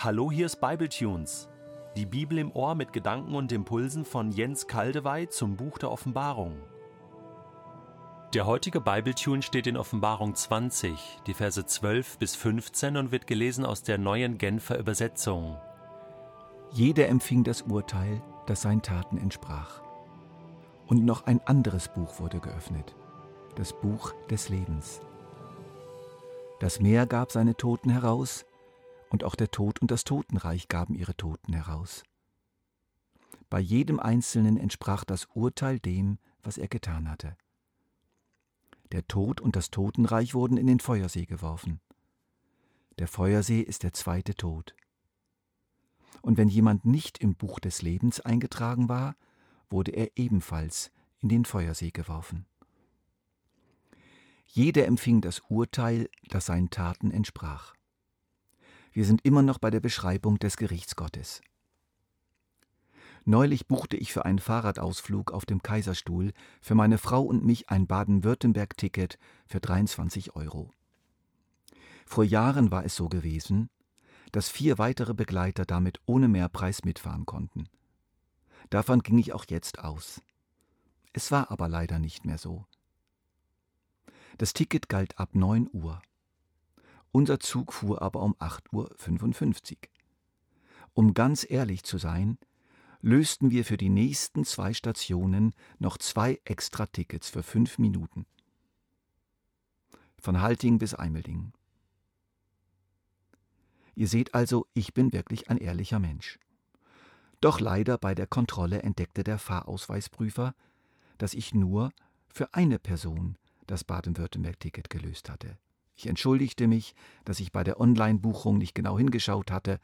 Hallo, hier ist Bibletunes. Die Bibel im Ohr mit Gedanken und Impulsen von Jens Kaldewey zum Buch der Offenbarung. Der heutige Bibletune steht in Offenbarung 20, die Verse 12 bis 15 und wird gelesen aus der neuen Genfer Übersetzung. Jeder empfing das Urteil, das seinen Taten entsprach. Und noch ein anderes Buch wurde geöffnet, das Buch des Lebens. Das Meer gab seine Toten heraus, und auch der Tod und das Totenreich gaben ihre Toten heraus. Bei jedem Einzelnen entsprach das Urteil dem, was er getan hatte. Der Tod und das Totenreich wurden in den Feuersee geworfen. Der Feuersee ist der zweite Tod. Und wenn jemand nicht im Buch des Lebens eingetragen war, wurde er ebenfalls in den Feuersee geworfen. Jeder empfing das Urteil, das seinen Taten entsprach. Wir sind immer noch bei der Beschreibung des Gerichts Gottes. Neulich buchte ich für einen Fahrradausflug auf dem Kaiserstuhl für meine Frau und mich ein Baden-Württemberg-Ticket für 23 Euro. Vor Jahren war es so gewesen, dass vier weitere Begleiter damit ohne Mehrpreis mitfahren konnten. Davon ging ich auch jetzt aus. Es war aber leider nicht mehr so. Das Ticket galt ab 9 Uhr. Unser Zug fuhr aber um 8.55 Uhr. Um ganz ehrlich zu sein, lösten wir für die nächsten zwei Stationen noch zwei extra Tickets für fünf Minuten. Von Halting bis Eimelding. Ihr seht also, ich bin wirklich ein ehrlicher Mensch. Doch leider bei der Kontrolle entdeckte der Fahrausweisprüfer, dass ich nur für eine Person das Baden-Württemberg-Ticket gelöst hatte. Ich entschuldigte mich, dass ich bei der Online-Buchung nicht genau hingeschaut hatte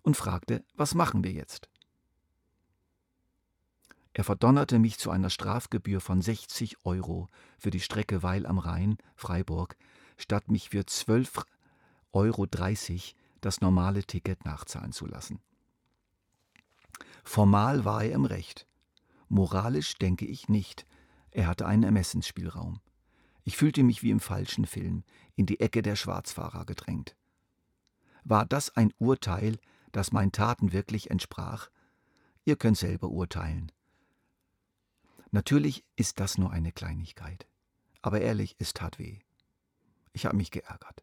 und fragte, was machen wir jetzt? Er verdonnerte mich zu einer Strafgebühr von 60 Euro für die Strecke Weil am Rhein, Freiburg, statt mich für 12,30 Euro das normale Ticket nachzahlen zu lassen. Formal war er im Recht. Moralisch denke ich nicht. Er hatte einen Ermessensspielraum. Ich fühlte mich wie im falschen Film, in die Ecke der Schwarzfahrer gedrängt. War das ein Urteil, das meinen Taten wirklich entsprach? Ihr könnt selber urteilen. Natürlich ist das nur eine Kleinigkeit. Aber ehrlich, es tat weh. Ich habe mich geärgert.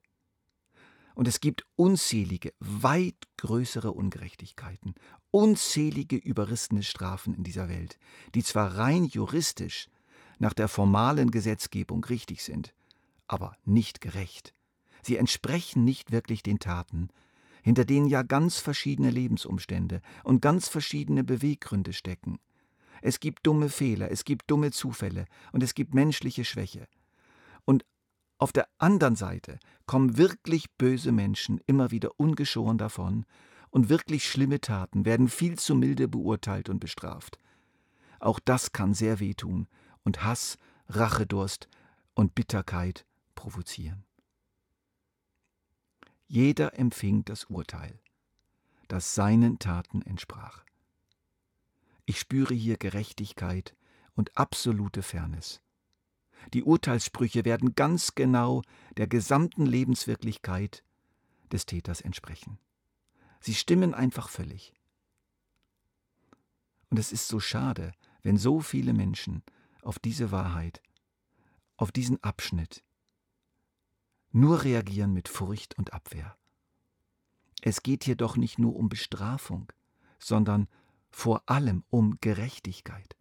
Und es gibt unzählige, weit größere Ungerechtigkeiten, unzählige überrissene Strafen in dieser Welt, die zwar rein juristisch nach der formalen Gesetzgebung richtig sind, aber nicht gerecht. Sie entsprechen nicht wirklich den Taten, hinter denen ja ganz verschiedene Lebensumstände und ganz verschiedene Beweggründe stecken. Es gibt dumme Fehler, es gibt dumme Zufälle und es gibt menschliche Schwäche. Und auf der anderen Seite kommen wirklich böse Menschen immer wieder ungeschoren davon, und wirklich schlimme Taten werden viel zu milde beurteilt und bestraft. Auch das kann sehr wehtun und Hass, Rachedurst und Bitterkeit provozieren. Jeder empfing das Urteil, das seinen Taten entsprach. Ich spüre hier Gerechtigkeit und absolute Fairness. Die Urteilssprüche werden ganz genau der gesamten Lebenswirklichkeit des Täters entsprechen. Sie stimmen einfach völlig. Und es ist so schade, wenn so viele Menschen auf diese Wahrheit, auf diesen Abschnitt, nur reagieren mit Furcht und Abwehr. Es geht hier doch nicht nur um Bestrafung, sondern vor allem um Gerechtigkeit.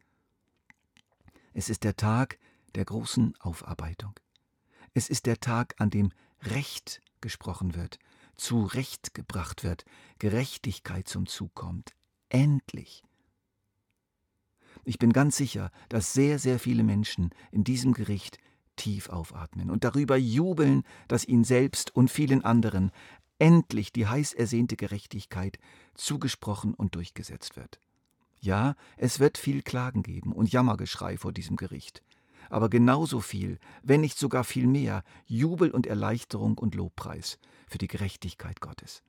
Es ist der Tag der großen Aufarbeitung. Es ist der Tag, an dem Recht gesprochen wird, zu Recht gebracht wird, Gerechtigkeit zum Zug kommt. Endlich. Ich bin ganz sicher, dass sehr, sehr viele Menschen in diesem Gericht tief aufatmen und darüber jubeln, dass ihnen selbst und vielen anderen endlich die heiß ersehnte Gerechtigkeit zugesprochen und durchgesetzt wird. Ja, es wird viel Klagen geben und Jammergeschrei vor diesem Gericht, aber genauso viel, wenn nicht sogar viel mehr, Jubel und Erleichterung und Lobpreis für die Gerechtigkeit Gottes.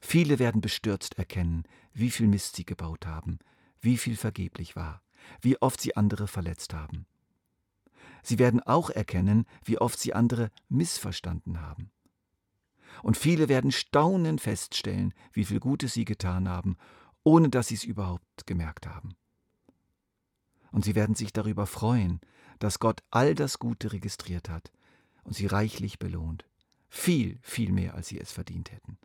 Viele werden bestürzt erkennen, wie viel Mist sie gebaut haben, wie viel vergeblich war, wie oft sie andere verletzt haben. Sie werden auch erkennen, wie oft sie andere missverstanden haben. Und viele werden staunend feststellen, wie viel Gutes sie getan haben, ohne dass sie es überhaupt gemerkt haben. Und sie werden sich darüber freuen, dass Gott all das Gute registriert hat und sie reichlich belohnt. Viel, viel mehr, als sie es verdient hätten.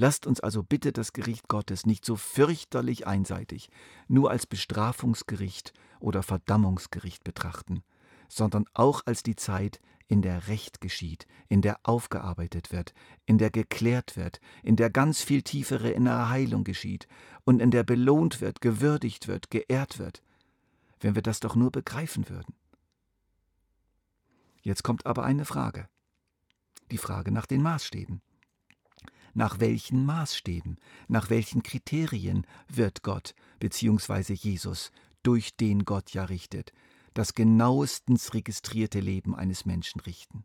Lasst uns also bitte das Gericht Gottes nicht so fürchterlich einseitig, nur als Bestrafungsgericht oder Verdammungsgericht betrachten, sondern auch als die Zeit, in der Recht geschieht, in der aufgearbeitet wird, in der geklärt wird, in der ganz viel tiefere innere Heilung geschieht und in der belohnt wird, gewürdigt wird, geehrt wird, wenn wir das doch nur begreifen würden. Jetzt kommt aber eine Frage. Die Frage nach den Maßstäben. Nach welchen Maßstäben, nach welchen Kriterien wird Gott bzw. Jesus, durch den Gott ja richtet, das genauestens registrierte Leben eines Menschen richten?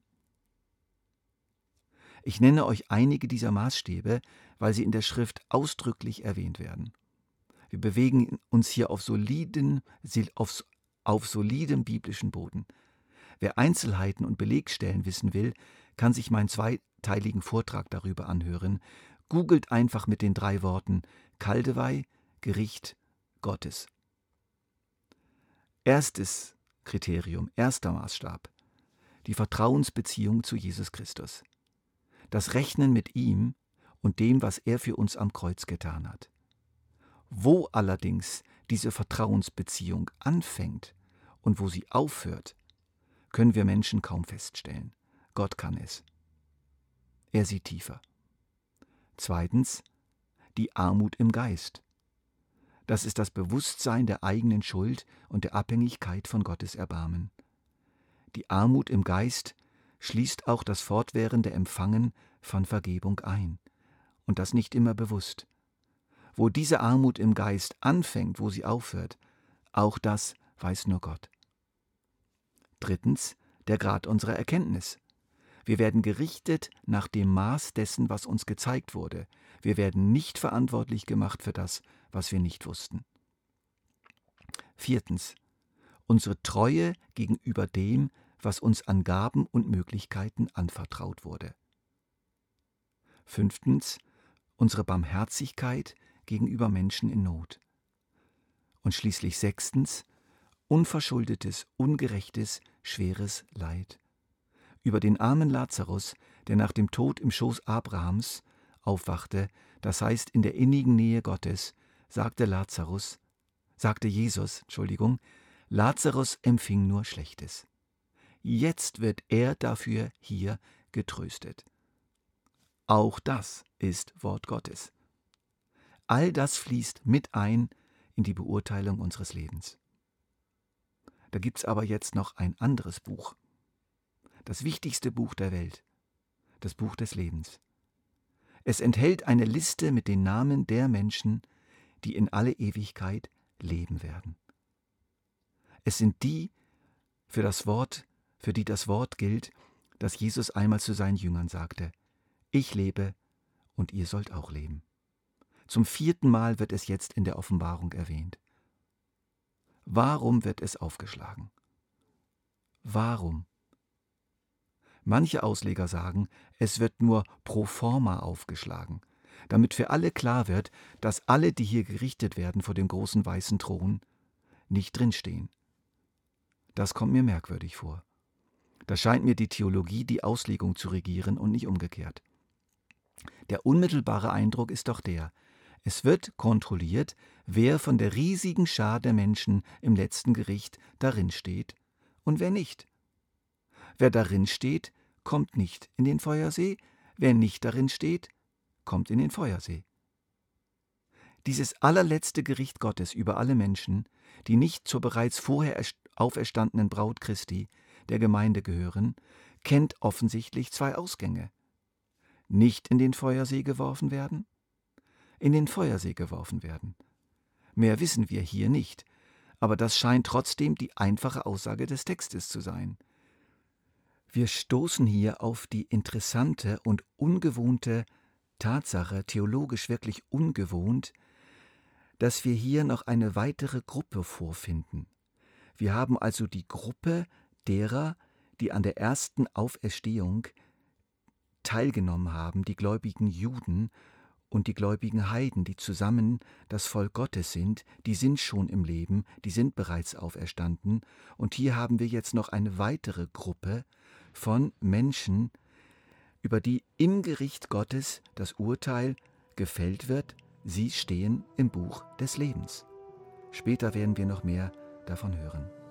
Ich nenne euch einige dieser Maßstäbe, weil sie in der Schrift ausdrücklich erwähnt werden. Wir bewegen uns hier auf, soliden, auf, auf solidem biblischen Boden. Wer Einzelheiten und Belegstellen wissen will, kann sich meinen zweiteiligen Vortrag darüber anhören. Googelt einfach mit den drei Worten Kaldewey, Gericht, Gottes. Erstes Kriterium, erster Maßstab. Die Vertrauensbeziehung zu Jesus Christus. Das Rechnen mit ihm und dem, was er für uns am Kreuz getan hat. Wo allerdings diese Vertrauensbeziehung anfängt und wo sie aufhört, können wir Menschen kaum feststellen. Gott kann es. Er sieht tiefer. Zweitens, die Armut im Geist. Das ist das Bewusstsein der eigenen Schuld und der Abhängigkeit von Gottes Erbarmen. Die Armut im Geist schließt auch das fortwährende Empfangen von Vergebung ein, und das nicht immer bewusst wo diese Armut im Geist anfängt, wo sie aufhört, auch das weiß nur Gott. Drittens, der Grad unserer Erkenntnis. Wir werden gerichtet nach dem Maß dessen, was uns gezeigt wurde. Wir werden nicht verantwortlich gemacht für das, was wir nicht wussten. Viertens, unsere Treue gegenüber dem, was uns an Gaben und Möglichkeiten anvertraut wurde. Fünftens, unsere Barmherzigkeit gegenüber Menschen in Not. Und schließlich sechstens, unverschuldetes, ungerechtes, schweres Leid. Über den armen Lazarus, der nach dem Tod im Schoß Abrahams aufwachte, das heißt in der innigen Nähe Gottes, sagte Lazarus, sagte Jesus, Entschuldigung, Lazarus empfing nur Schlechtes. Jetzt wird er dafür hier getröstet. Auch das ist Wort Gottes. All das fließt mit ein in die Beurteilung unseres Lebens. Da gibt es aber jetzt noch ein anderes Buch. Das wichtigste Buch der Welt. Das Buch des Lebens. Es enthält eine Liste mit den Namen der Menschen, die in alle Ewigkeit leben werden. Es sind die, für das Wort, für die das Wort gilt, das Jesus einmal zu seinen Jüngern sagte: Ich lebe und ihr sollt auch leben. Zum vierten Mal wird es jetzt in der Offenbarung erwähnt. Warum wird es aufgeschlagen? Warum? Manche Ausleger sagen, es wird nur pro forma aufgeschlagen, damit für alle klar wird, dass alle, die hier gerichtet werden vor dem großen weißen Thron, nicht drinstehen. Das kommt mir merkwürdig vor. Da scheint mir die Theologie die Auslegung zu regieren und nicht umgekehrt. Der unmittelbare Eindruck ist doch der, es wird kontrolliert, wer von der riesigen Schar der Menschen im letzten Gericht darin steht und wer nicht. Wer darin steht, kommt nicht in den Feuersee, wer nicht darin steht, kommt in den Feuersee. Dieses allerletzte Gericht Gottes über alle Menschen, die nicht zur bereits vorher auferstandenen Braut Christi, der Gemeinde gehören, kennt offensichtlich zwei Ausgänge. Nicht in den Feuersee geworfen werden in den Feuersee geworfen werden. Mehr wissen wir hier nicht, aber das scheint trotzdem die einfache Aussage des Textes zu sein. Wir stoßen hier auf die interessante und ungewohnte Tatsache, theologisch wirklich ungewohnt, dass wir hier noch eine weitere Gruppe vorfinden. Wir haben also die Gruppe derer, die an der ersten Auferstehung teilgenommen haben, die gläubigen Juden und die gläubigen Heiden, die zusammen das Volk Gottes sind, die sind schon im Leben, die sind bereits auferstanden. Und hier haben wir jetzt noch eine weitere Gruppe von Menschen, über die im Gericht Gottes das Urteil gefällt wird. Sie stehen im Buch des Lebens. Später werden wir noch mehr davon hören.